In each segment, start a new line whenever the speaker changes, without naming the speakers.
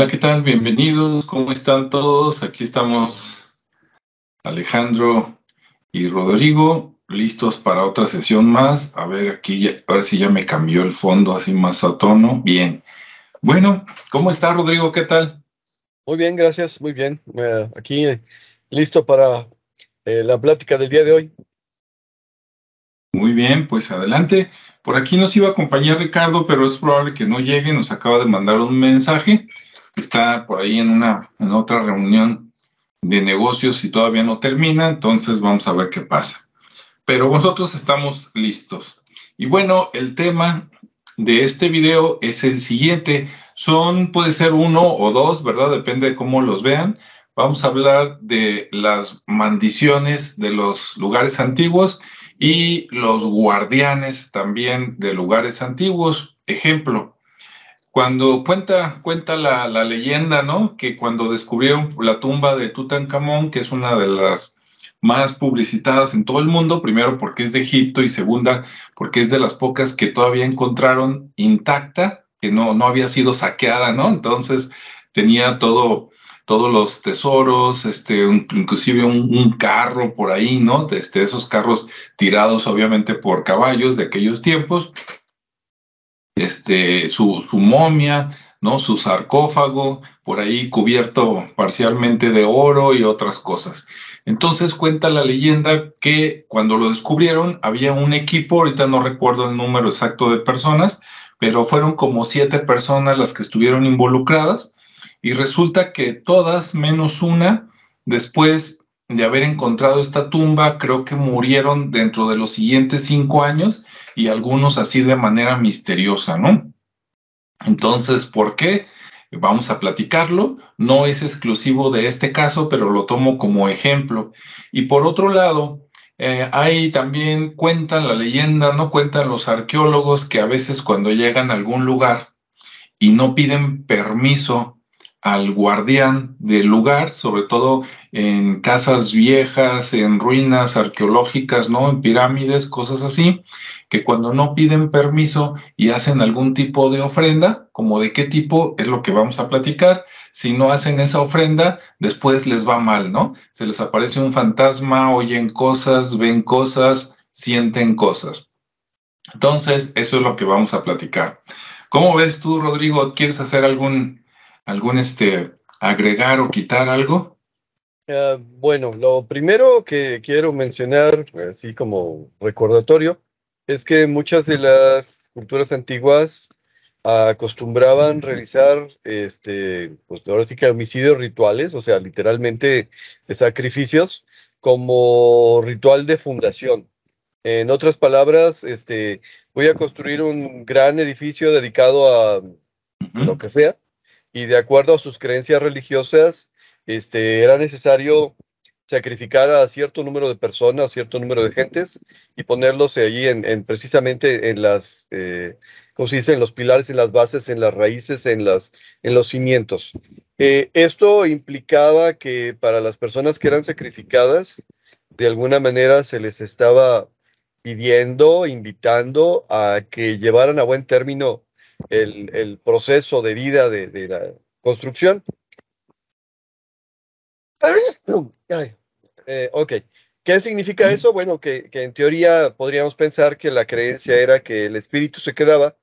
Hola, ¿qué tal? Bienvenidos. ¿Cómo están todos? Aquí estamos Alejandro y Rodrigo, listos para otra sesión más. A ver, aquí, a ver si ya me cambió el fondo así más a tono. Bien. Bueno, ¿cómo está Rodrigo? ¿Qué tal?
Muy bien, gracias. Muy bien. Eh, aquí eh, listo para eh, la plática del día de hoy.
Muy bien, pues adelante. Por aquí nos iba a acompañar Ricardo, pero es probable que no llegue. Nos acaba de mandar un mensaje. Está por ahí en una en otra reunión de negocios y todavía no termina, entonces vamos a ver qué pasa. Pero nosotros estamos listos. Y bueno, el tema de este video es el siguiente. Son, puede ser uno o dos, ¿verdad? Depende de cómo los vean. Vamos a hablar de las maldiciones de los lugares antiguos y los guardianes también de lugares antiguos. Ejemplo, cuando cuenta, cuenta la, la, leyenda, ¿no? Que cuando descubrieron la tumba de Tutankamón, que es una de las más publicitadas en todo el mundo, primero porque es de Egipto y segunda porque es de las pocas que todavía encontraron intacta, que no, no había sido saqueada, ¿no? Entonces tenía todo, todos los tesoros, este, inclusive un, carro por ahí, ¿no? Este, esos carros tirados obviamente por caballos de aquellos tiempos, este, su, su momia, ¿no? Su sarcófago, por ahí cubierto parcialmente de oro y otras cosas. Entonces cuenta la leyenda que cuando lo descubrieron había un equipo, ahorita no recuerdo el número exacto de personas, pero fueron como siete personas las que estuvieron involucradas y resulta que todas menos una, después de haber encontrado esta tumba, creo que murieron dentro de los siguientes cinco años y algunos así de manera misteriosa, ¿no? Entonces, ¿por qué? Vamos a platicarlo. No es exclusivo de este caso, pero lo tomo como ejemplo. Y por otro lado, eh, hay también, cuentan la leyenda, no cuentan los arqueólogos que a veces cuando llegan a algún lugar y no piden permiso al guardián del lugar, sobre todo en casas viejas, en ruinas arqueológicas, ¿no? En pirámides, cosas así, que cuando no piden permiso y hacen algún tipo de ofrenda, como de qué tipo es lo que vamos a platicar, si no hacen esa ofrenda, después les va mal, ¿no? Se les aparece un fantasma, oyen cosas, ven cosas, sienten cosas. Entonces, eso es lo que vamos a platicar. ¿Cómo ves tú, Rodrigo? ¿Quieres hacer algún algún este, agregar o quitar algo?
Uh, bueno, lo primero que quiero mencionar, así como recordatorio, es que muchas de las culturas antiguas acostumbraban realizar, este, pues ahora sí que homicidios rituales, o sea, literalmente sacrificios, como ritual de fundación. En otras palabras, este, voy a construir un gran edificio dedicado a lo que sea, y de acuerdo a sus creencias religiosas, este, era necesario sacrificar a cierto número de personas, cierto número de gentes y ponerlos allí en, precisamente en las, eh, ¿cómo se dice? En los pilares, en las bases, en las raíces, en, las, en los cimientos. Eh, esto implicaba que para las personas que eran sacrificadas, de alguna manera se les estaba pidiendo, invitando a que llevaran a buen término el, proceso de vida de, la construcción. Eh, ok, ¿qué significa eso? Bueno, que, en teoría podríamos pensar que la creencia era que el espíritu se quedaba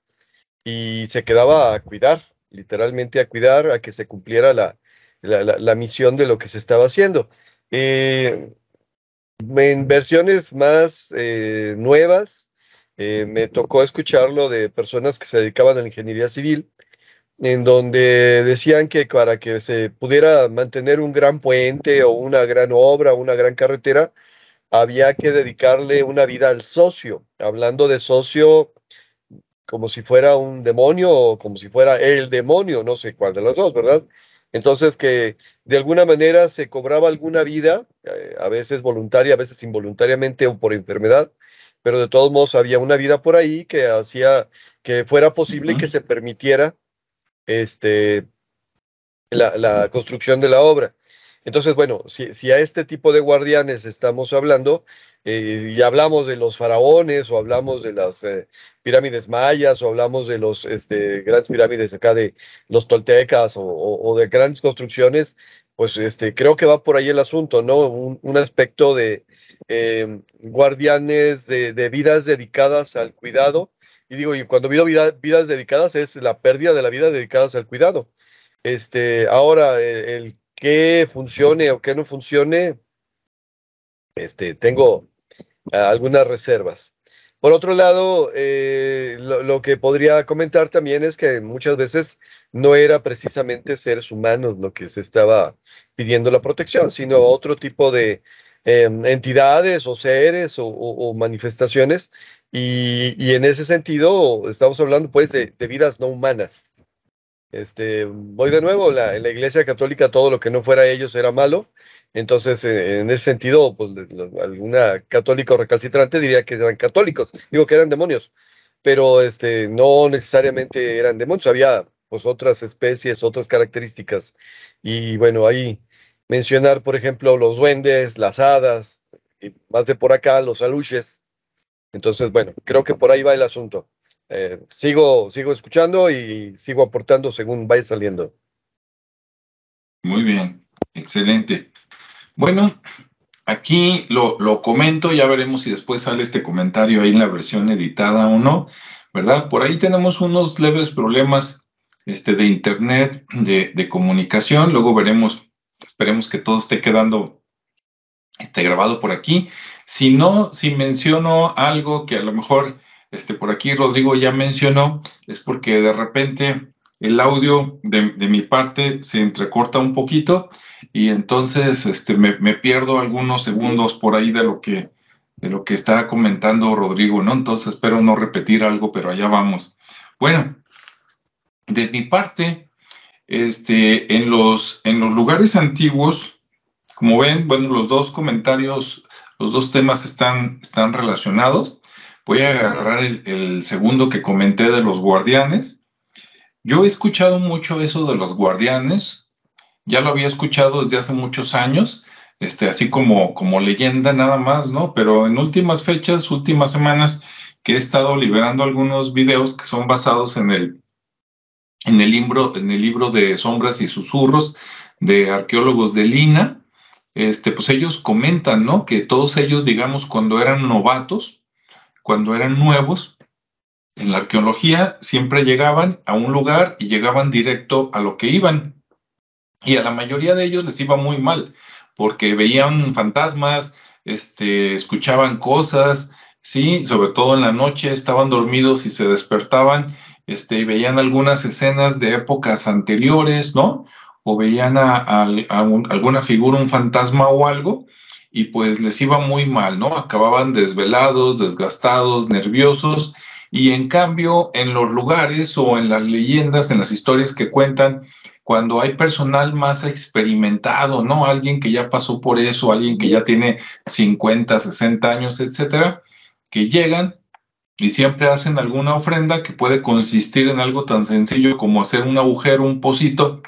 y se quedaba a cuidar, literalmente a cuidar, a que se cumpliera la, la, misión de lo que se estaba haciendo. Eh, en versiones más eh, nuevas, eh, me tocó escucharlo de personas que se dedicaban a la ingeniería civil, en donde decían que para que se pudiera mantener un gran puente o una gran obra, una gran carretera, había que dedicarle una vida al socio, hablando de socio como si fuera un demonio o como si fuera el demonio, no sé cuál de las dos, ¿verdad? Entonces que de alguna manera se cobraba alguna vida, eh, a veces voluntaria, a veces involuntariamente o por enfermedad, pero de todos modos había una vida por ahí que hacía que fuera posible que se permitiera este, la, construcción de la obra. Entonces, bueno, si, a este tipo de guardianes estamos hablando, eh, y hablamos de los faraones, o hablamos de las eh, pirámides mayas, o hablamos de los este, grandes pirámides acá de los toltecas, o, de grandes construcciones, pues este, creo que va por ahí el asunto, ¿no? Un, aspecto de em, guardianes de, vidas dedicadas al cuidado. Y digo, y cuando vidas dedicadas es la pérdida de la vida dedicadas al cuidado. Este, ahora, el que funcione o que no funcione, este, tengo algunas reservas. Por otro lado, eh, lo, que podría comentar también es que muchas veces no era precisamente seres humanos lo que se estaba pidiendo la protección, sino otro tipo de em, entidades o seres o, manifestaciones. Y, en ese sentido, estamos hablando pues de vidas no humanas. Este, voy de nuevo, la, en la Iglesia Católica todo lo que no fuera ellos era malo. Entonces, eh, en ese sentido, pues, alguna católica recalcitrante diría que eran católicos, digo que eran demonios, pero este, no necesariamente eran demonios, había pues otras especies, otras características. Y bueno, ahí mencionar, por ejemplo, los duendes, las hadas, y más de por acá, los aluches. Entonces, bueno, creo que por ahí va el asunto. Eh, sigo, sigo escuchando y sigo aportando según vaya saliendo.
Muy bien, excelente. Bueno, aquí lo, lo, comento, ya veremos si después sale este comentario ahí en la versión editada o no, ¿verdad? Por ahí tenemos unos leves problemas este, de internet, de, de comunicación, luego veremos, esperemos que todo esté quedando este, grabado por aquí. Si no, si menciono algo que a lo mejor este, por aquí Rodrigo ya mencionó, es porque de repente el audio de, mi parte se entrecorta un poquito y entonces este, me, pierdo algunos segundos por ahí de lo que de lo que está comentando Rodrigo, ¿no? Entonces espero no repetir algo, pero allá vamos. Bueno, de mi parte, este, en los, en los lugares antiguos, como ven, bueno, los dos comentarios, los dos temas están, están relacionados. Voy a agarrar el, segundo que comenté de los guardianes. Yo he escuchado mucho eso de los guardianes, ya lo había escuchado desde hace muchos años, este, así como, como leyenda nada más, ¿no? Pero en últimas fechas, últimas semanas, que he estado liberando algunos videos que son basados en el, en el libro, en el libro de Sombras y Susurros de arqueólogos de Lina, este, pues ellos comentan, ¿no? Que todos ellos, digamos, cuando eran novatos, cuando eran nuevos, en la arqueología siempre llegaban a un lugar y llegaban directo a lo que iban. Y a la mayoría de ellos les iba muy mal, porque veían fantasmas, este, escuchaban cosas, sí, sobre todo en la noche estaban dormidos y se despertaban, este, y veían algunas escenas de épocas anteriores, ¿no? O veían a, alguna figura, un fantasma o algo, y pues les iba muy mal, ¿no? Acababan desvelados, desgastados, nerviosos y en cambio en los lugares o en las leyendas, en las historias que cuentan, cuando hay personal más experimentado, ¿no? Alguien que ya pasó por eso, alguien que ya tiene 50, 60 años, etcétera, que llegan y siempre hacen alguna ofrenda que puede consistir en algo tan sencillo como hacer un agujero, un pocito,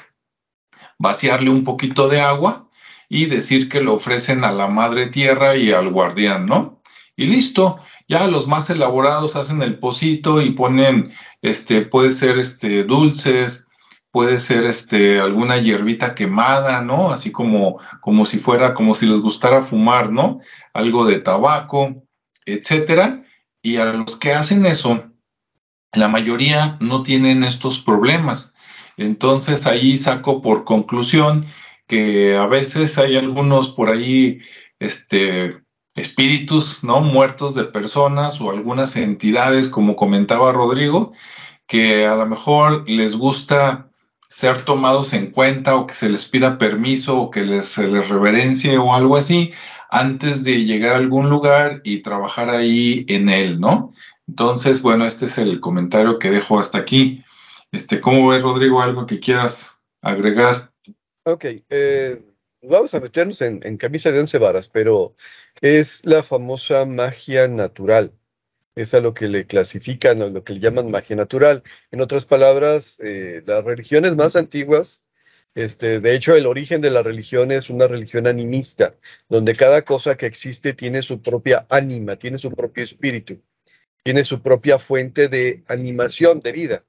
vaciarle un poquito de agua y decir que lo ofrecen a la madre tierra y al guardián, ¿no? Y listo, ya los más elaborados hacen el pocito y ponen, este, puede ser este, dulces, puede ser este, alguna hierbita quemada, ¿no? Así como, como si fuera, como si les gustara fumar, ¿no? Algo de tabaco, etcétera. Y a los que hacen eso, la mayoría no tienen estos problemas. Entonces ahí saco por conclusión que a veces hay algunos por ahí, este, espíritus, ¿no? Muertos de personas o algunas entidades, como comentaba Rodrigo, que a lo mejor les gusta ser tomados en cuenta o que se les pida permiso o que les, se les reverencie o algo así antes de llegar a algún lugar y trabajar ahí en él, ¿no? Entonces, bueno, este es el comentario que dejo hasta aquí. Este, ¿Cómo ves, Rodrigo? ¿Algo que quieras agregar?
Ok, eh, vamos a meternos en, camisa de once varas, pero es la famosa magia natural. Es a lo que le clasifican, o lo que le llaman magia natural. En otras palabras, eh, las religiones más antiguas Este, de hecho, el origen de la religión es una religión animista, donde cada cosa que existe tiene su propia ánima, tiene su propio espíritu, tiene su propia fuente de animación de vida.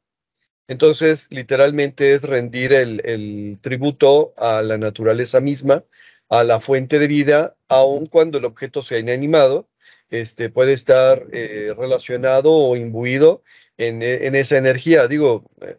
Entonces, literalmente es rendir el, tributo a la naturaleza misma, a la fuente de vida, aun cuando el objeto sea inanimado, este, puede estar eh, relacionado o imbuido en, en, esa energía. Digo, eh,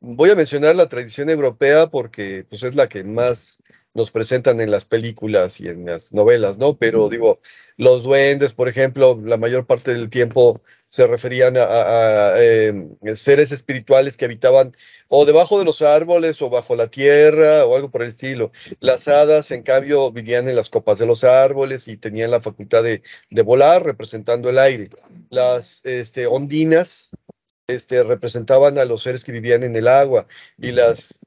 voy a mencionar la tradición europea porque pues, es la que más nos presentan en las películas y en las novelas, ¿no? Pero digo, los duendes, por ejemplo, la mayor parte del tiempo se referían a, em, seres espirituales que habitaban o debajo de los árboles o bajo la tierra o algo por el estilo. Las hadas, en cambio, vivían en las copas de los árboles y tenían la facultad de, volar representando el aire. Las este, ondinas este, representaban a los seres que vivían en el agua y las,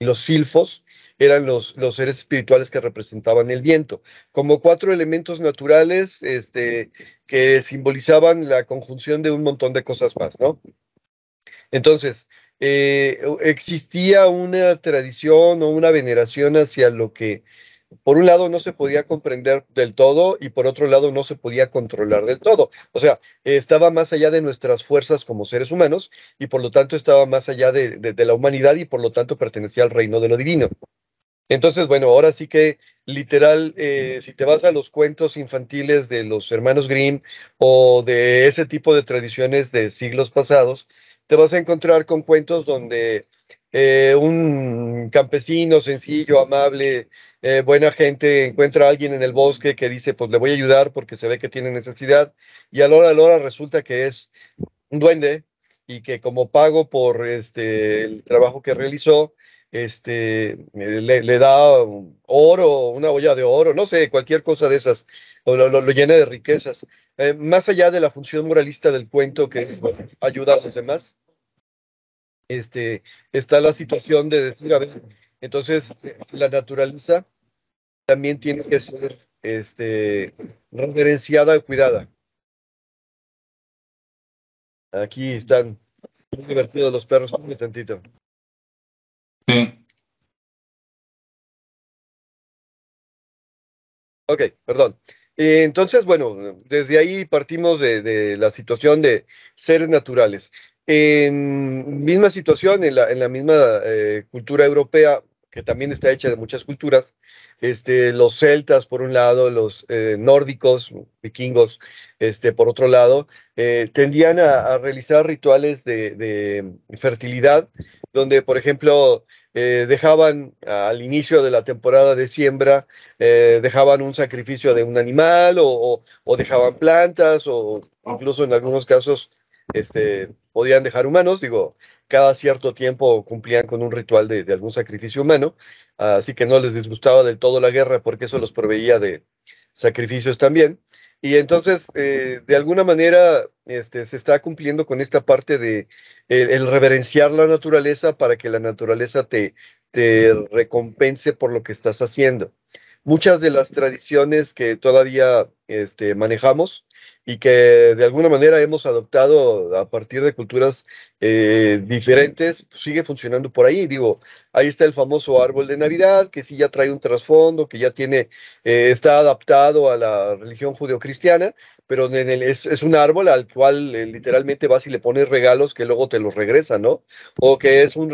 los silfos eran los, los seres espirituales que representaban el viento, como cuatro elementos naturales este, que simbolizaban la conjunción de un montón de cosas más, ¿no? Entonces, eh, existía una tradición o una veneración hacia lo que por un lado no se podía comprender del todo y por otro lado no se podía controlar del todo. O sea, estaba más allá de nuestras fuerzas como seres humanos y por lo tanto estaba más allá de, la humanidad y por lo tanto pertenecía al reino de lo divino. Entonces, bueno, ahora sí que literal, eh, si te vas a los cuentos infantiles de los hermanos Grimm o de ese tipo de tradiciones de siglos pasados, te vas a encontrar con cuentos donde eh, un campesino sencillo, amable, eh, buena gente encuentra a alguien en el bosque que dice, pues le voy a ayudar porque se ve que tiene necesidad, y a la hora de la hora resulta que es un duende y que como pago por este, el trabajo que realizó, este, le, da oro, una olla de oro, no sé, cualquier cosa de esas, o lo, llena de riquezas. Eh, más allá de la función moralista del cuento, que es ayudar a los demás, este, está la situación de decir, a ver, entonces la naturaleza también tiene que ser este, reverenciada y cuidada. Aquí están muy divertidos los perros, un tantito. Sí. Ok, perdón. Eh, entonces, bueno, desde ahí partimos de, la situación de seres naturales. En misma situación, en la, misma eh, cultura europea, que también está hecha de muchas culturas, este, los celtas por un lado, los eh, nórdicos, vikingos, este, por otro lado, tendían a, realizar rituales de fertilidad, donde, por ejemplo, eh, dejaban al inicio de la temporada de siembra, eh, dejaban un sacrificio de un animal o, dejaban plantas o incluso en algunos casos este, podían dejar humanos, digo, cada cierto tiempo cumplían con un ritual de, algún sacrificio humano, así que no les disgustaba del todo la guerra porque eso los proveía de sacrificios también. Y entonces, eh, de alguna manera, este, se está cumpliendo con esta parte de el, reverenciar la naturaleza para que la naturaleza te, te recompense por lo que estás haciendo. Muchas de las tradiciones que todavía este, manejamos y que de alguna manera hemos adoptado a partir de culturas eh, diferentes, pues, sigue funcionando por ahí. Digo, ahí está el famoso árbol de Navidad, que sí ya trae un trasfondo, que ya tiene, eh, está adaptado a la religión judeocristiana, pero es, un árbol al cual eh, literalmente vas y le pones regalos que luego te los regresan, ¿no? O que es un,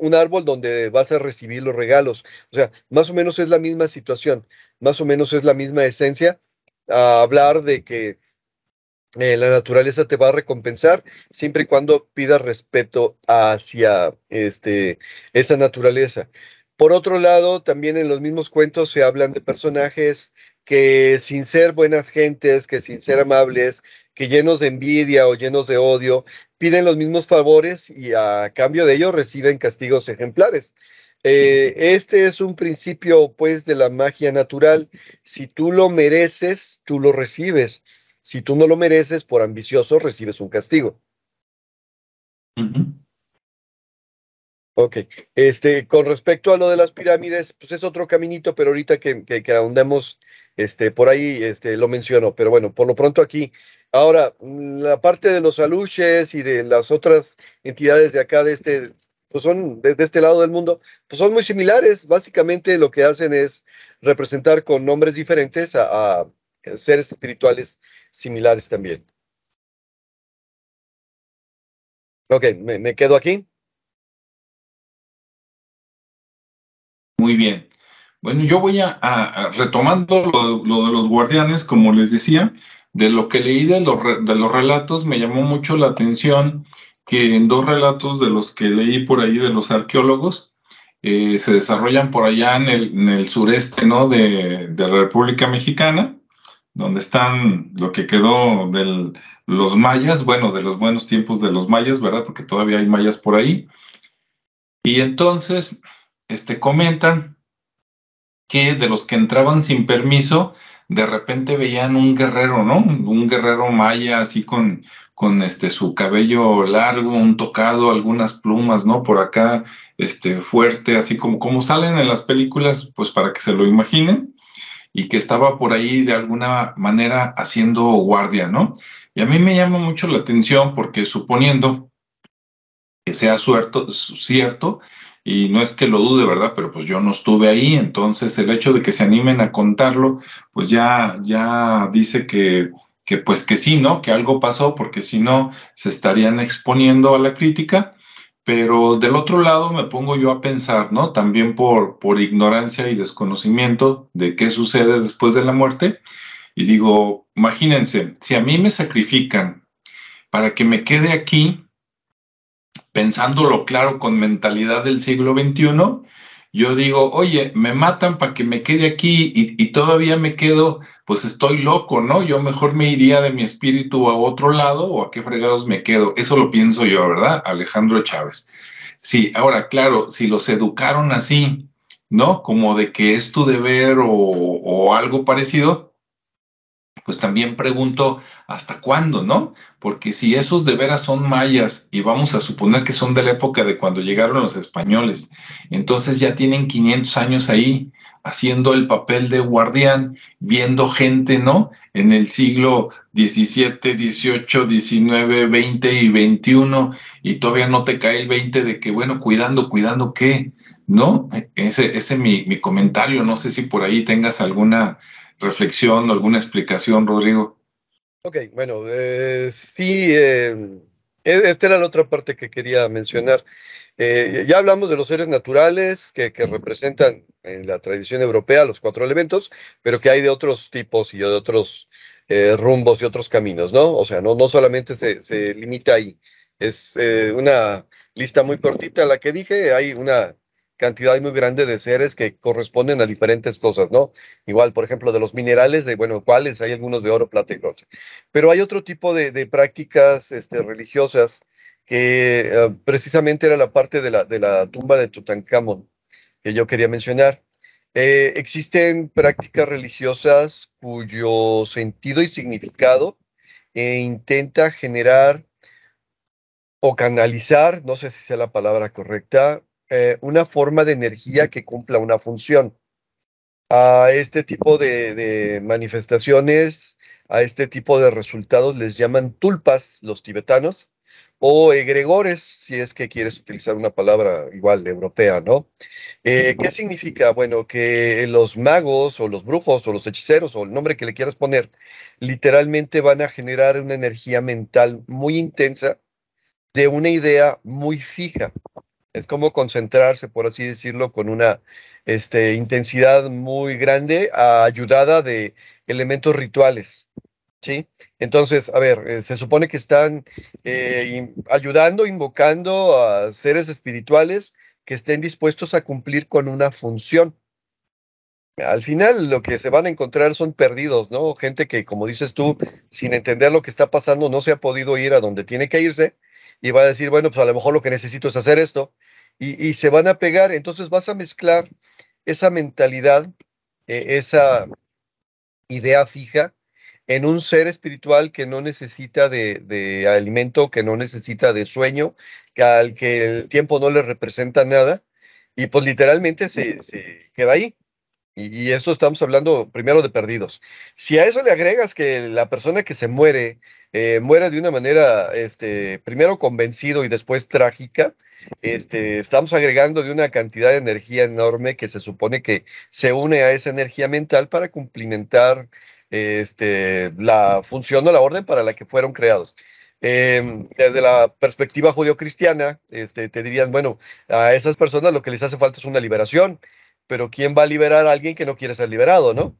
un árbol donde vas a recibir los regalos. O sea, más o menos es la misma situación, más o menos es la misma esencia. A hablar de que eh, la naturaleza te va a recompensar siempre y cuando pidas respeto hacia este, esa naturaleza. Por otro lado, también en los mismos cuentos se hablan de personajes que sin ser buenas gentes, que sin ser amables, que llenos de envidia o llenos de odio, piden los mismos favores y a cambio de ello reciben castigos ejemplares. Eh, este es un principio, pues, de la magia natural. Si tú lo mereces, tú lo recibes. Si tú no lo mereces, por ambicioso, recibes un castigo. Ok, este, con respecto a lo de las pirámides, pues es otro caminito, pero ahorita que, que, ahondemos este, por ahí este, lo menciono, pero bueno, por lo pronto aquí. Ahora, la parte de los aluches y de las otras entidades de acá, de este pues son de, este lado del mundo, pues son muy similares. Básicamente lo que hacen es representar con nombres diferentes a, seres espirituales similares también. Ok, me, quedo aquí.
Muy bien. Bueno, yo voy a, retomando lo, de los guardianes, como les decía, de lo que leí de los, de los relatos, me llamó mucho la atención que en dos relatos de los que leí por ahí de los arqueólogos, eh, se desarrollan por allá en el, sureste ¿no? de, la República Mexicana, donde están lo que quedó de los mayas, bueno, de los buenos tiempos de los mayas, ¿verdad? Porque todavía hay mayas por ahí. Y entonces, este, comentan que de los que entraban sin permiso, de repente veían un guerrero, ¿no? Un guerrero maya así con, con este, su cabello largo, un tocado, algunas plumas, ¿no? Por acá, este, fuerte, así como, como salen en las películas, pues para que se lo imaginen, y que estaba por ahí de alguna manera haciendo guardia, ¿no? Y a mí me llama mucho la atención porque suponiendo que sea cierto, cierto y no es que lo dude, ¿verdad? Pero pues yo no estuve ahí, entonces el hecho de que se animen a contarlo, pues ya, ya dice que, que pues que sí, ¿no? Que algo pasó, porque si no, se estarían exponiendo a la crítica. Pero del otro lado me pongo yo a pensar, ¿no? También por, por ignorancia y desconocimiento de qué sucede después de la muerte. Y digo, imagínense, si a mí me sacrifican para que me quede aquí, pensándolo claro con mentalidad del siglo XXI, yo digo, oye, me matan para que me quede aquí y, todavía me quedo, pues estoy loco, ¿no? Yo mejor me iría de mi espíritu a otro lado o a qué fregados me quedo. Eso lo pienso yo, ¿verdad? Alejandro Chávez. Sí, ahora, claro, si los educaron así, ¿no? Como de que es tu deber o, algo parecido, pues también pregunto hasta cuándo, ¿no? Porque si esos de veras son mayas y vamos a suponer que son de la época de cuando llegaron los españoles, entonces ya tienen 500 años ahí haciendo el papel de guardián, viendo gente, ¿no? En el siglo XVII, XVIII, XIX, XX y XXI, y todavía no te cae el 20 de que, bueno, cuidando, cuidando qué, ¿no? Ese es mi, mi comentario, no sé si por ahí tengas alguna reflexión alguna explicación, Rodrigo.
Ok, bueno, eh, sí, eh, e-, esta era la otra parte que quería mencionar. Eh, ya hablamos de los seres naturales que, representan en la tradición europea los cuatro elementos, pero que hay de otros tipos y de otros rumbos y otros caminos, ¿no? O sea, no, no solamente se, se limita ahí. Es una lista muy cortita la que dije, hay una cantidad muy grande de seres que corresponden a diferentes cosas, ¿no? Igual, por ejemplo, de los minerales, de, bueno, ¿cuáles? Hay algunos de oro, plata y bronce. Pero hay otro tipo de, prácticas este, religiosas que eh, precisamente era la parte de la, de tumba de Tutankamón que yo quería mencionar. Eh, existen prácticas religiosas cuyo sentido y significado eh, intenta generar o canalizar, no sé si sea la palabra correcta, eh, una forma de energía que cumpla una función. A este tipo de, manifestaciones, a este tipo de resultados les llaman tulpas los tibetanos o egregores, si es que quieres utilizar una palabra igual europea, ¿no? Eh, ¿Qué significa? Bueno, que los magos o los brujos o los hechiceros o el nombre que le quieras poner, literalmente van a generar una energía mental muy intensa de una idea muy fija. Es como concentrarse, por así decirlo, con una este, intensidad muy grande, ayudada de elementos rituales. ¿Sí? Entonces, a ver, eh, se supone que están eh, ayudando, invocando a seres espirituales que estén dispuestos a cumplir con una función. Al final lo que se van a encontrar son perdidos, ¿no? Gente que, como dices tú, sin entender lo que está pasando, no se ha podido ir a donde tiene que irse y va a decir, bueno, pues a lo mejor lo que necesito es hacer esto, y, se van a pegar, entonces vas a mezclar esa mentalidad, eh, esa idea fija en un ser espiritual que no necesita de, alimento, que no necesita de sueño, que al que el tiempo no le representa nada, y pues literalmente se, se queda ahí. Y, esto estamos hablando primero de perdidos. Si a eso le agregas que la persona que se muere eh, muere de una manera, este, primero convencido y después trágica, este, estamos agregando de una cantidad de energía enorme que se supone que se une a esa energía mental para cumplimentar este, la función o la orden para la que fueron creados. Em, desde la perspectiva judio-cristiana, este, te dirían, bueno, a esas personas lo que les hace falta es una liberación, pero ¿quién va a liberar a alguien que no quiere ser liberado, no?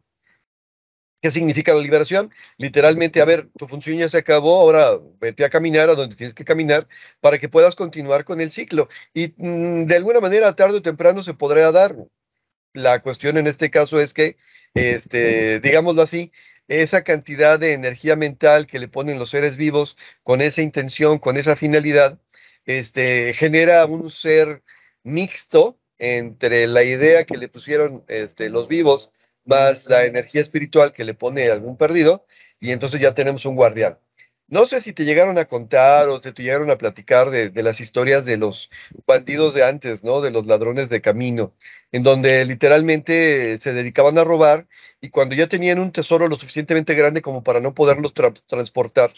¿Qué significa la liberación? Literalmente, a ver, tu función ya se acabó, ahora vete a caminar a donde tienes que caminar para que puedas continuar con el ciclo. Y mm, de alguna manera, tarde o temprano se podrá dar. La cuestión en este caso es que, este, digámoslo así, esa cantidad de energía mental que le ponen los seres vivos con esa intención, con esa finalidad, este, genera un ser mixto entre la idea que le pusieron este, los vivos más la energía espiritual que le pone algún perdido, y entonces ya tenemos un guardián. No sé si te llegaron a contar o te, llegaron a platicar de, las historias de los bandidos de antes, ¿no? De los ladrones de camino, en donde literalmente se dedicaban a robar y cuando ya tenían un tesoro lo suficientemente grande como para no poderlos transportar,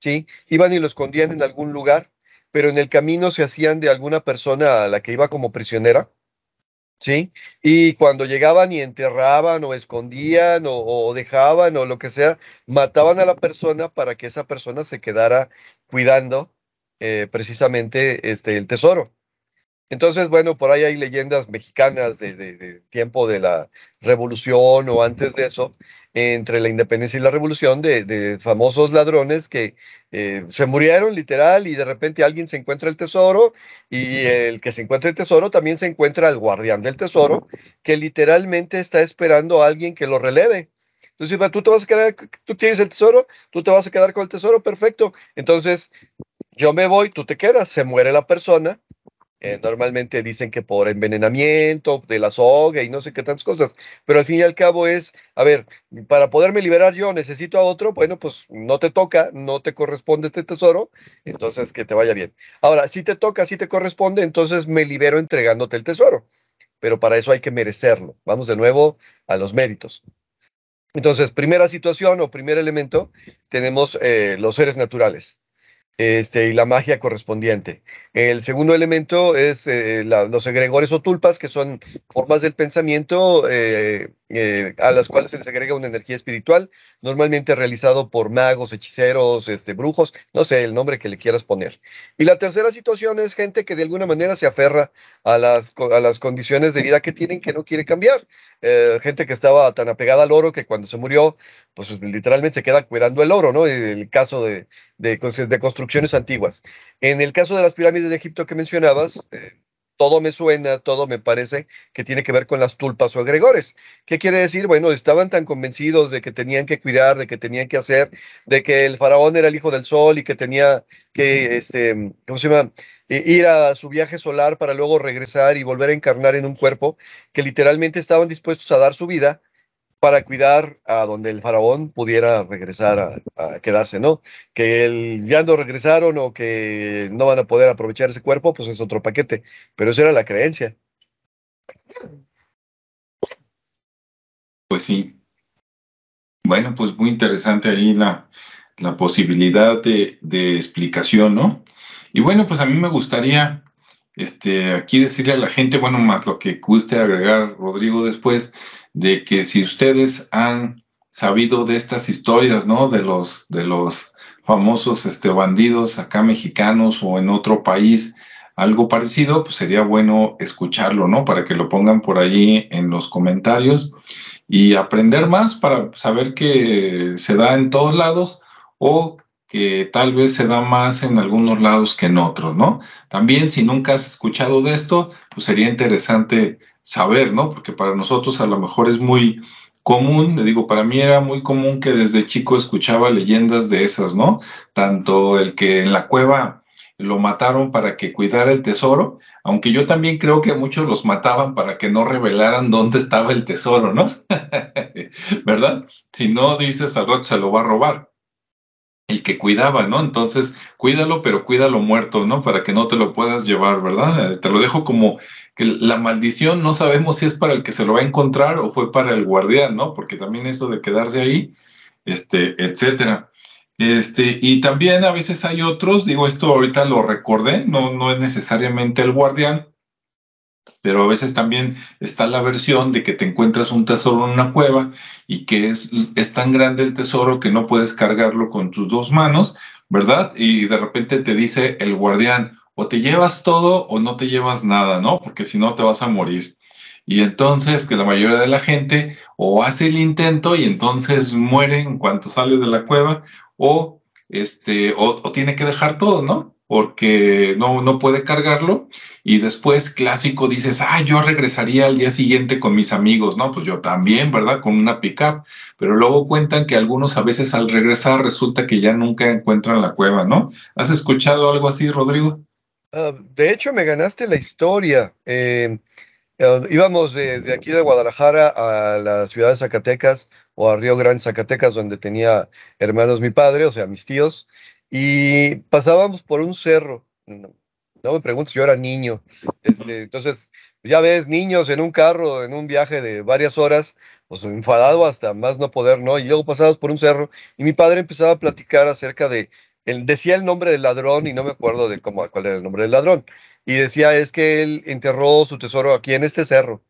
¿sí? Iban y lo escondían en algún lugar, pero en el camino se hacían de alguna persona a la que iba como prisionera ¿sí? Y cuando llegaban y enterraban o escondían o, dejaban o lo que sea, mataban a la persona para que esa persona se quedara cuidando eh, precisamente este, el tesoro. Entonces, bueno, por ahí hay leyendas mexicanas de, tiempo de la revolución o antes de eso, entre la independencia y la revolución, de, famosos ladrones que eh, se murieron literal y de repente alguien se encuentra el tesoro y el que se encuentra el tesoro también se encuentra al guardián del tesoro que literalmente está esperando a alguien que lo releve. Entonces, tú te vas a quedar, tú tienes el tesoro, tú te vas a quedar con el tesoro, perfecto. Entonces, yo me voy, tú te quedas, se muere la persona eh, normalmente dicen que por envenenamiento, de la soga y no sé qué tantas cosas, pero al fin y al cabo es, a ver, para poderme liberar yo necesito a otro, bueno, pues no te toca, no te corresponde este tesoro, entonces que te vaya bien. Ahora, si te toca, si te corresponde, entonces me libero entregándote el tesoro, pero para eso hay que merecerlo. Vamos de nuevo a los méritos. Entonces, primera situación o primer elemento, tenemos eh, los seres naturales este, y la magia correspondiente. El segundo elemento es eh, los egregores o tulpas, que son formas del pensamiento eh, eh, a las cuales se les agrega una energía espiritual, normalmente realizado por magos, hechiceros, este, brujos, no sé, el nombre que le quieras poner. Y la tercera situación es gente que de alguna manera se aferra a las, a las condiciones de vida que tienen que no quiere cambiar. Eh, gente que estaba tan apegada al oro que cuando se murió, pues literalmente se queda cuidando el oro, ¿no? El caso de, de, construcciones antiguas. En el caso de las pirámides de Egipto que mencionabas, eh, todo me suena, todo me parece que tiene que ver con las tulpas o egregores. ¿Qué quiere decir? Bueno, estaban tan convencidos de que tenían que cuidar, de que tenían que hacer, de que el faraón era el hijo del sol y que tenía que, este, ¿cómo se llama? ir a su viaje solar para luego regresar y volver a encarnar en un cuerpo, que literalmente estaban dispuestos a dar su vida para cuidar a donde el faraón pudiera regresar a, quedarse, ¿no? Que ya no regresaron o que no van a poder aprovechar ese cuerpo, pues es otro paquete, pero esa era la creencia.
Pues sí. Bueno, pues muy interesante ahí la, la posibilidad de, de, explicación, ¿no? Y bueno, pues a mí me gustaría este, aquí decirle a la gente, bueno, más lo que guste agregar Rodrigo después, de que si ustedes han sabido de estas historias, ¿no? De los, de los famosos este, bandidos acá mexicanos o en otro país, algo parecido, pues sería bueno escucharlo, ¿no? Para que lo pongan por ahí en los comentarios y aprender más para saber que se da en todos lados o que tal vez se da más en algunos lados que en otros, ¿no? También si nunca has escuchado de esto, pues sería interesante saber, ¿no? Porque para nosotros a lo mejor es muy común, le digo, para mí era muy común que desde chico escuchaba leyendas de esas, ¿no? Tanto el que en la cueva lo mataron para que cuidara el tesoro, aunque yo también creo que muchos los mataban para que no revelaran dónde estaba el tesoro, ¿no? ¿Verdad? Si no dices al rato se lo va a robar. El que cuidaba, ¿no? Entonces, cuídalo, pero cuídalo muerto, ¿no? Para que no te lo puedas llevar, ¿verdad? Te lo dejo como que la maldición no sabemos si es para el que se lo va a encontrar o fue para el guardián, ¿no? Porque también eso de quedarse ahí, este, etcétera. Este, y también a veces hay otros, digo, esto ahorita lo recordé, no, no es necesariamente el guardián, pero a veces también está la versión de que te encuentras un tesoro en una cueva y que es, es tan grande el tesoro que no puedes cargarlo con tus dos manos, ¿verdad? Y de repente te dice el guardián, o te llevas todo o no te llevas nada, ¿no? Porque si no te vas a morir. Y entonces que la mayoría de la gente o hace el intento y entonces muere en cuanto sale de la cueva o, este, o, o tiene que dejar todo, ¿no? Porque no, no puede cargarlo y después clásico dices, ah, yo regresaría al día siguiente con mis amigos, no, pues yo también, ¿verdad? Con una pickup, pero luego cuentan que algunos a veces al regresar resulta que ya nunca encuentran la cueva, ¿no? ¿Has escuchado algo así, Rodrigo?
Uh, de hecho, me ganaste la historia. Eh, uh, íbamos desde aquí de Guadalajara a la ciudad de Zacatecas o a Río Grande, Zacatecas, donde tenía hermanos mi padre, o sea, mis tíos, y pasábamos por un cerro. No, me preguntes, yo era niño. Este, entonces, ya ves, niños en un carro, en un viaje de varias horas, pues enfadado hasta más no poder, ¿no? Y luego pasábamos por un cerro y mi padre empezaba a platicar acerca de, él decía el nombre del ladrón y no me acuerdo de cómo, cuál era el nombre del ladrón. Y decía, es que él enterró su tesoro aquí en este cerro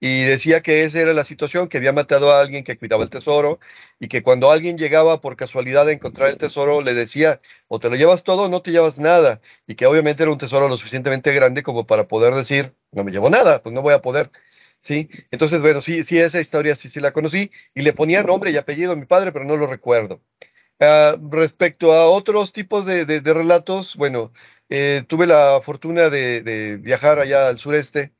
y decía que esa era la situación, que había matado a alguien que cuidaba el tesoro y que cuando alguien llegaba por casualidad a encontrar el tesoro le decía o te lo llevas todo o no te llevas nada y que obviamente era un tesoro lo suficientemente grande como para poder decir no me llevo nada, pues no voy a poder. Sí, entonces bueno, sí, sí, esa historia sí, sí la conocí y le ponía nombre y apellido a mi padre, pero no lo recuerdo. Uh, respecto a otros tipos de, de, de relatos, bueno, eh, tuve la fortuna de, de viajar allá al sureste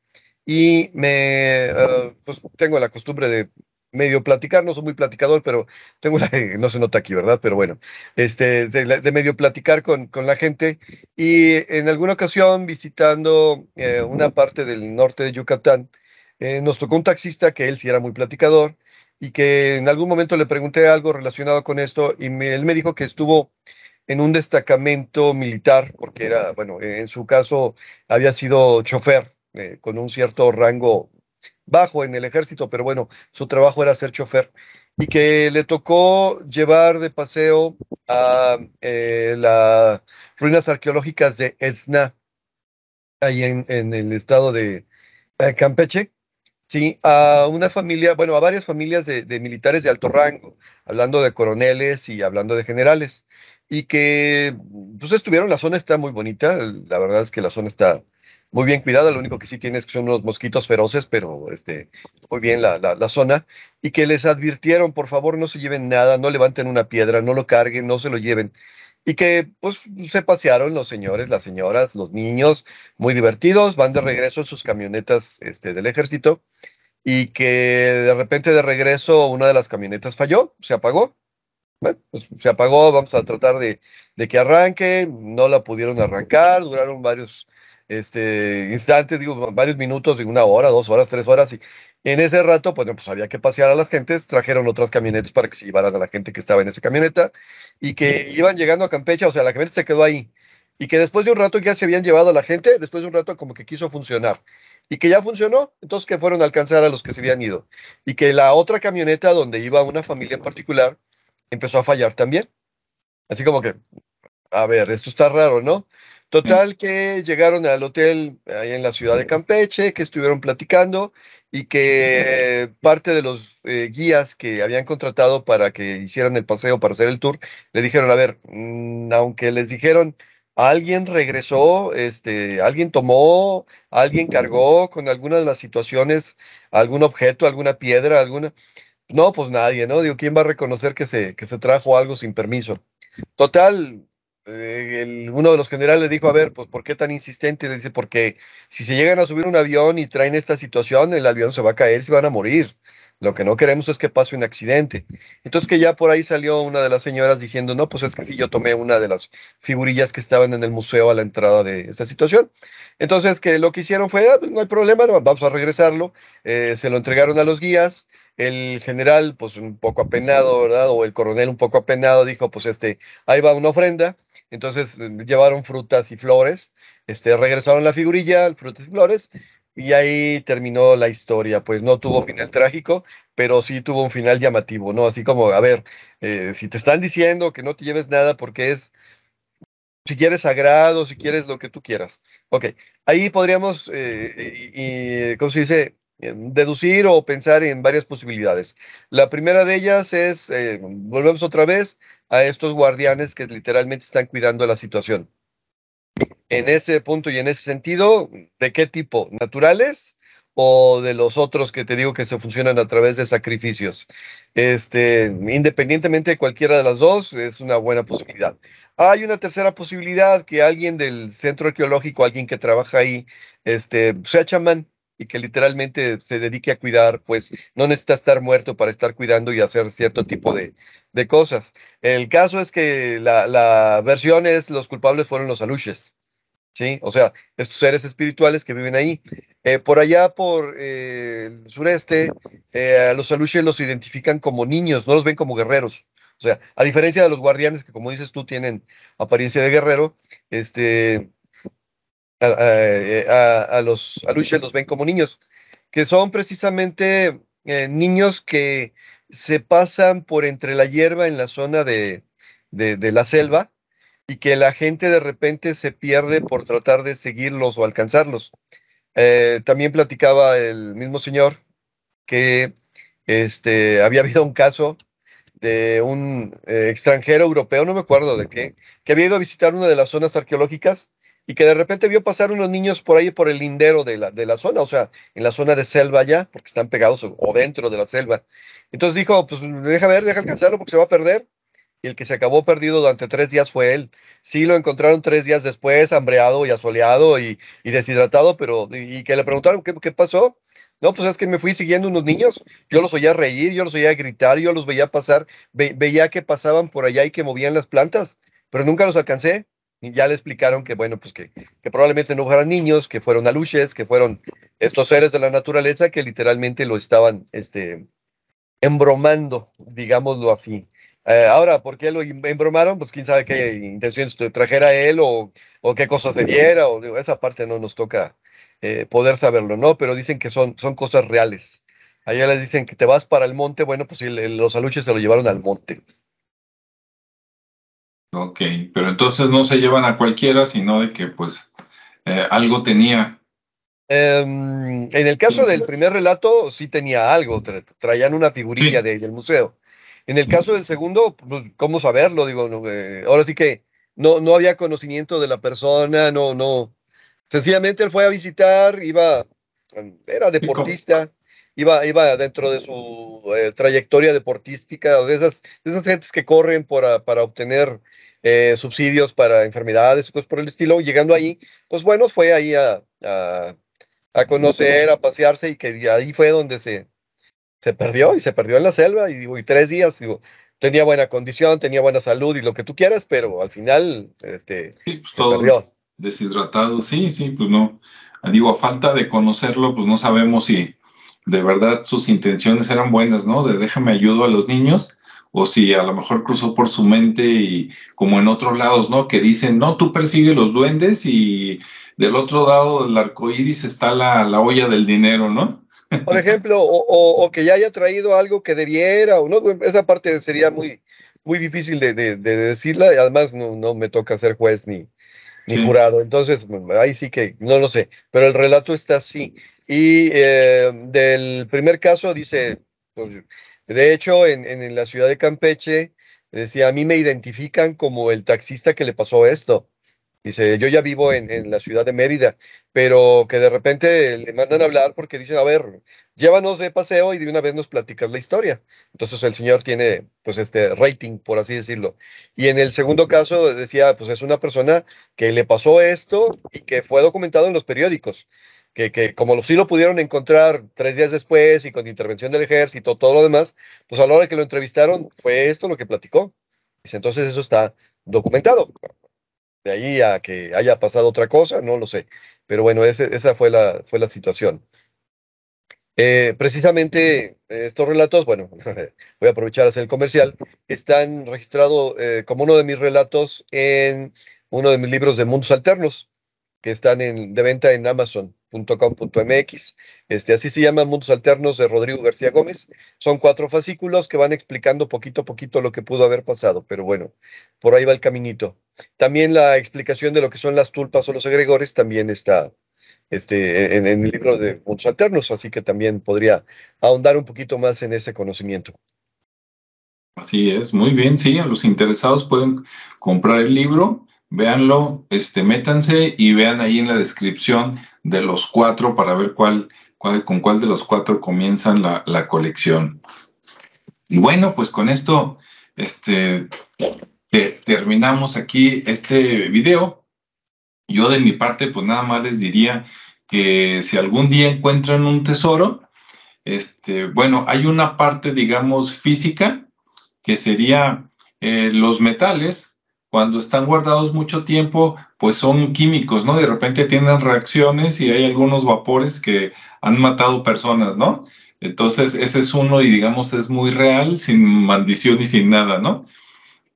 y me, uh, pues tengo la costumbre de medio platicar, no soy muy platicador, pero tengo no se nota aquí, ¿verdad? Pero bueno, este, de, de medio platicar con, con, la gente y en alguna ocasión visitando eh, una parte del norte de Yucatán, eh, nos tocó un taxista que él sí era muy platicador y que en algún momento le pregunté algo relacionado con esto y me, él me dijo que estuvo en un destacamento militar, porque era, bueno, en su caso había sido chofer eh, con un cierto rango bajo en el ejército, pero bueno, su trabajo era ser chofer. Y que le tocó llevar de paseo a eh, las ruinas arqueológicas de Esna, ahí en, el estado de eh, Campeche, sí, a una familia, bueno, a varias familias de, de, militares de alto rango, hablando de coroneles y hablando de generales, y que pues estuvieron, la zona está muy bonita, la verdad es que la zona está muy bien cuidada, lo único que sí tiene es que son unos mosquitos feroces, pero este, muy bien la, la, la, zona, y que les advirtieron, por favor, no se lleven nada, no levanten una piedra, no lo carguen, no se lo lleven, y que pues se pasearon los señores, las señoras, los niños, muy divertidos, van de regreso en sus camionetas este, del ejército, y que de repente de regreso una de las camionetas falló, se apagó, bueno, pues se apagó, vamos a tratar de, de que arranque, no la pudieron arrancar, duraron varios este, instantes, digo, varios minutos, de una hora, dos horas, tres horas, y en ese rato, pues, pues había que pasear a las gentes, trajeron otras camionetas para que se llevaran a la gente que estaba en esa camioneta, y que iban llegando a Campeche, o sea, la camioneta se quedó ahí, y que después de un rato ya se habían llevado a la gente, después de un rato como que quiso funcionar, y que ya funcionó, entonces que fueron a alcanzar a los que se habían ido, y que la otra camioneta donde iba una familia en particular empezó a fallar también. Así como que, a ver, esto está raro, ¿no? Total que llegaron al hotel ahí en la ciudad de Campeche, que estuvieron platicando y que parte de los eh, guías que habían contratado para que hicieran el paseo, para hacer el tour, le dijeron, a ver, mmm, aunque les dijeron, alguien regresó, este, alguien tomó, alguien cargó con alguna de las situaciones, algún objeto, alguna piedra, alguna... No, pues nadie, ¿no? Digo, ¿quién va a reconocer que se, que se trajo algo sin permiso? Total, eh, uno de los generales dijo, a ver, pues ¿por qué tan insistente? Dice, porque si se llegan a subir un avión y traen esta situación, el avión se va a caer, se van a morir. Lo que no queremos es que pase un accidente. Entonces que ya por ahí salió una de las señoras diciendo, no, pues es que sí, yo tomé una de las figurillas que estaban en el museo a la entrada de esta situación. Entonces que lo que hicieron fue, ah, pues, no hay problema, vamos a regresarlo. Eh, se lo entregaron a los guías el general, pues un poco apenado, ¿verdad? O el coronel un poco apenado, dijo, pues este, ahí va una ofrenda. Entonces eh, llevaron frutas y flores, este, regresaron la figurilla, frutas y flores, y ahí terminó la historia. Pues no tuvo final trágico, pero sí tuvo un final llamativo, ¿no? Así como, a ver, eh, si te están diciendo que no te lleves nada porque es, si quieres sagrado, si quieres lo que tú quieras. Ok, ahí podríamos, eh, y, ¿cómo se dice? Deducir o pensar en varias posibilidades. La primera de ellas es, eh, volvemos otra vez a estos guardianes que literalmente están cuidando la situación. En ese punto y en ese sentido, ¿de qué tipo? ¿Naturales o de los otros que te digo que se funcionan a través de sacrificios? Este, independientemente de cualquiera de las dos, es una buena posibilidad. Hay una tercera posibilidad que alguien del centro arqueológico, alguien que trabaja ahí, este, sea chamán y que literalmente se dedique a cuidar, pues no necesita estar muerto para estar cuidando y hacer cierto tipo de, cosas. El caso es que la, versión es los culpables fueron los aluches, ¿sí? O sea, estos seres espirituales que viven ahí. Eh, por allá, por eh, el sureste, eh, los aluches los identifican como niños, no los ven como guerreros. O sea, a diferencia de los guardianes que, como dices tú, tienen apariencia de guerrero, este, a, los aluches los ven como niños, que son precisamente eh, niños que se pasan por entre la hierba en la zona de, la selva y que la gente de repente se pierde por tratar de seguirlos o alcanzarlos. Eh, también platicaba el mismo señor que este, había habido un caso de un eh, extranjero europeo, no me acuerdo de qué, que había ido a visitar una de las zonas arqueológicas y que de repente vio pasar unos niños por ahí por el lindero de la, de la zona, o sea, en la zona de selva ya, porque están pegados o, dentro de la selva. Entonces dijo, pues deja ver, deja alcanzarlo porque se va a perder. Y el que se acabó perdido durante tres días fue él. Sí lo encontraron tres días después, hambreado y asoleado y, deshidratado, pero y, que le preguntaron ¿qué, qué pasó. No, pues es que me fui siguiendo unos niños, yo los oía reír, yo los oía gritar, yo los veía pasar, veía que pasaban por allá y que movían las plantas, pero nunca los alcancé ya le explicaron que, bueno, pues que, probablemente no fueran niños, que fueron aluches, que fueron estos seres de la naturaleza que literalmente lo estaban este, embromando, digámoslo así. Eh, ahora, ¿por qué lo em-, embromaron? Pues quién sabe qué intenciones trajera él o, o qué cosas se diera, o esa parte no nos toca eh, poder saberlo, ¿no? Pero dicen que son, son cosas reales. Allá les dicen que te vas para el monte, bueno, pues los aluches se lo llevaron al monte.
Ok, pero entonces no se llevan a cualquiera, sino de que pues eh, algo tenía.
Em, en el caso del primer relato, sí tenía algo, traían una figurilla del museo. En el caso del segundo, pues, ¿cómo saberlo? Digo, eh, ahora sí que no, no había conocimiento de la persona, no, no. Sencillamente él fue a visitar, iba, era deportista, iba, iba dentro de su eh, trayectoria deportística, de esas, de esas gentes que corren para, para obtener eh, subsidios para enfermedades y cosas por el estilo. Llegando ahí, pues bueno, fue ahí a, a, conocer, a pasearse y que ahí fue donde se, se perdió y se perdió en la selva y, digo, y tres días, digo, tenía buena condición, tenía buena salud y lo que tú quieras, pero al final, este,
pues se perdió. Deshidratado, sí, sí, pues no. Digo, a falta de conocerlo, pues no sabemos si de verdad sus intenciones eran buenas, ¿no? De déjame ayudo a los niños o si a lo mejor cruzó por su mente y como en otros lados, ¿no? Que dicen, no, tú persigues los duendes y del otro lado del arco iris está la, la olla del dinero, ¿no?
Por ejemplo, o, o, que ya haya traído algo que debiera, o no, esa parte sería muy, muy difícil de, de, decirla, y además no, no, me toca ser juez ni, ni jurado, entonces ahí sí que no lo sé, pero el relato está así. Y eh, del primer caso dice, pues, de hecho, en, la ciudad de Campeche, decía, a mí me identifican como el taxista que le pasó esto. Dice, yo ya vivo en, la ciudad de Mérida, pero que de repente le mandan a hablar porque dicen, a ver, llévanos de paseo y de una vez nos platicas la historia. Entonces el señor tiene, pues, este rating, por así decirlo. Y en el segundo caso decía, pues es una persona que le pasó esto y que fue documentado en los periódicos que, como sí lo pudieron encontrar tres días después y con intervención del ejército, todo lo demás, pues a la hora que lo entrevistaron fue esto lo que platicó. Entonces eso está documentado. De ahí a que haya pasado otra cosa, no lo sé. Pero bueno, esa fue la, fue la situación. Eh, precisamente estos relatos, bueno, voy a aprovechar a hacer el comercial, están registrados eh, como uno de mis relatos en uno de mis libros de Mundos Alternos, que están en, de venta en amazon.com.mx. Este, así se llama Mundos Alternos de Rodrigo García Gómez. Son cuatro fascículos que van explicando poquito a poquito lo que pudo haber pasado, pero bueno, por ahí va el caminito. También la explicación de lo que son las tulpas o los egregores también está este, en, el libro de Mundos Alternos, así que también podría ahondar un poquito más en ese conocimiento.
Así es, muy bien, sí, a los interesados pueden comprar el libro, véanlo, este, métanse y vean ahí en la descripción de los cuatro para ver cuál, cuál con cuál de los cuatro comienzan la, la colección. Y bueno, pues con esto este, terminamos aquí este video. Yo de mi parte, pues nada más les diría que si algún día encuentran un tesoro, este, bueno, hay una parte, digamos, física, que sería eh, los metales, cuando están guardados mucho tiempo, pues son químicos, ¿no? De repente tienen reacciones y hay algunos vapores que han matado personas, ¿no? Entonces, ese es uno y digamos es muy real, sin maldición y sin nada, ¿no?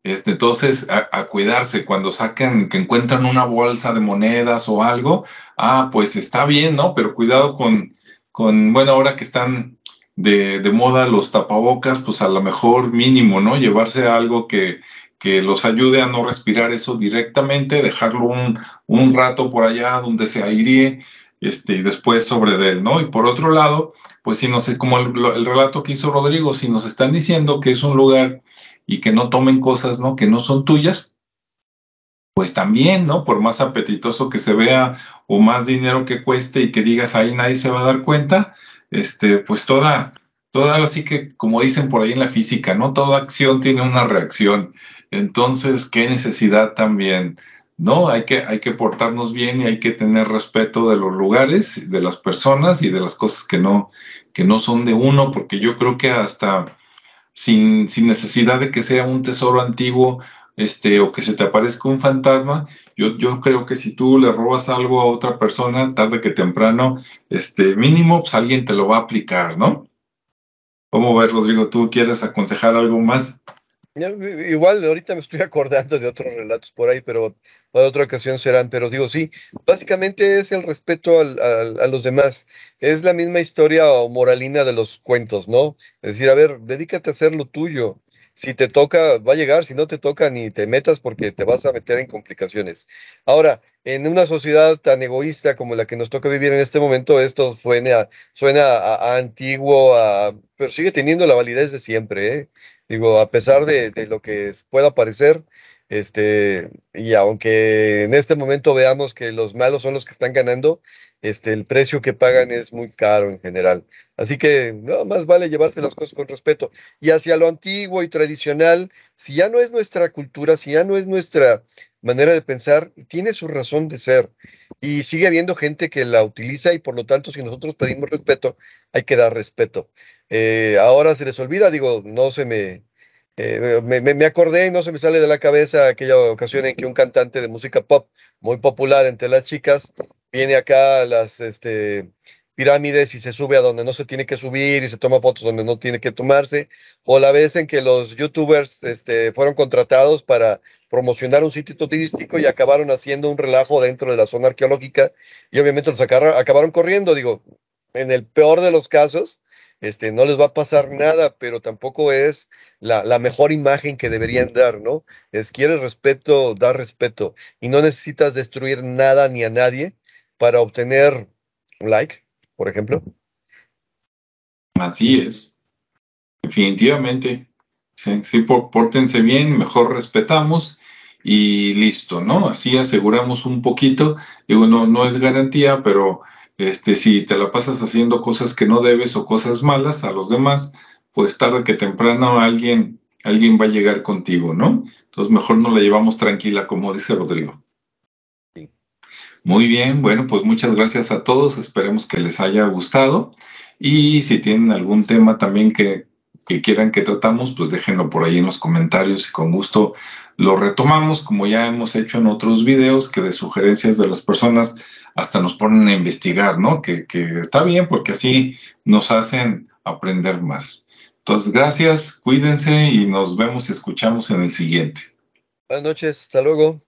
Este, entonces, a, cuidarse cuando sacan, que encuentran una bolsa de monedas o algo, ah, pues está bien, ¿no? Pero cuidado con, con bueno, ahora que están de, de moda los tapabocas, pues a lo mejor mínimo, ¿no? Llevarse algo que, que los ayude a no respirar eso directamente, dejarlo un, un rato por allá donde se airie, este, y después sobre él, ¿no? Y por otro lado, pues si no sé, como el, el relato que hizo Rodrigo, si nos están diciendo que es un lugar y que no tomen cosas, ¿no? Que no son tuyas, pues también, ¿no? Por más apetitoso que se vea o más dinero que cueste y que digas ahí nadie se va a dar cuenta, este, pues toda, toda así que, como dicen por ahí en la física, ¿no? Toda acción tiene una reacción. Entonces, qué necesidad también, ¿no? Hay que, hay que portarnos bien y hay que tener respeto de los lugares, de las personas y de las cosas que no, que no son de uno, porque yo creo que hasta sin, sin necesidad de que sea un tesoro antiguo este, o que se te aparezca un fantasma, yo, yo creo que si tú le robas algo a otra persona, tarde que temprano, este, mínimo, pues alguien te lo va a aplicar, ¿no? ¿Cómo ves, Rodrigo? ¿Tú quieres aconsejar algo más?
Igual ahorita me estoy acordando de otros relatos por ahí, pero para otra ocasión serán. Pero digo, sí, básicamente es el respeto a los demás. Es la misma historia o moralina de los cuentos, ¿no? Es decir, a ver, dedícate a hacer lo tuyo. Si te toca, va a llegar. Si no te toca, ni te metas porque te vas a meter en complicaciones. Ahora, en una sociedad tan egoísta como la que nos toca vivir en este momento, esto suena, suena a, antiguo, pero sigue teniendo la validez de siempre, ¿eh? Digo, a pesar de, lo que pueda parecer, este, y aunque en este momento veamos que los malos son los que están ganando, este, el precio que pagan es muy caro en general. Así que no, más vale llevarse las cosas con respeto. Y hacia lo antiguo y tradicional, si ya no es nuestra cultura, si ya no es nuestra manera de pensar, tiene su razón de ser. Y sigue habiendo gente que la utiliza y por lo tanto, si nosotros pedimos respeto, hay que dar respeto. Eh, ahora se les olvida, digo, no se me, eh, me, acordé, no se me sale de la cabeza aquella ocasión en que un cantante de música pop muy popular entre las chicas viene acá a las este, pirámides y se sube a donde no se tiene que subir y se toma fotos donde no tiene que tomarse, o la vez en que los youtubers este, fueron contratados para promocionar un sitio turístico y acabaron haciendo un relajo dentro de la zona arqueológica y obviamente los acabaron corriendo, digo, en el peor de los casos, este, no les va a pasar nada, pero tampoco es la, mejor imagen que deberían dar, ¿no? Es quieres respeto, da respeto y no necesitas destruir nada ni a nadie para obtener un like, por ejemplo.
Así es, definitivamente. Sí, sí pórtense bien, mejor respetamos y listo, ¿no? Así aseguramos un poquito. Digo, no, no es garantía, pero este, si te la pasas haciendo cosas que no debes o cosas malas a los demás, pues tarde que temprano alguien, alguien va a llegar contigo, ¿no? Entonces mejor no la llevamos tranquila, como dice Rodrigo. Muy bien, bueno, pues muchas gracias a todos, esperemos que les haya gustado y si tienen algún tema también que, que quieran que tratamos, pues déjenlo por ahí en los comentarios y con gusto lo retomamos, como ya hemos hecho en otros videos, que de sugerencias de las personas hasta nos ponen a investigar, ¿no? Que, que está bien porque así nos hacen aprender más. Entonces, gracias, cuídense y nos vemos y escuchamos en el siguiente.
Buenas noches, hasta luego.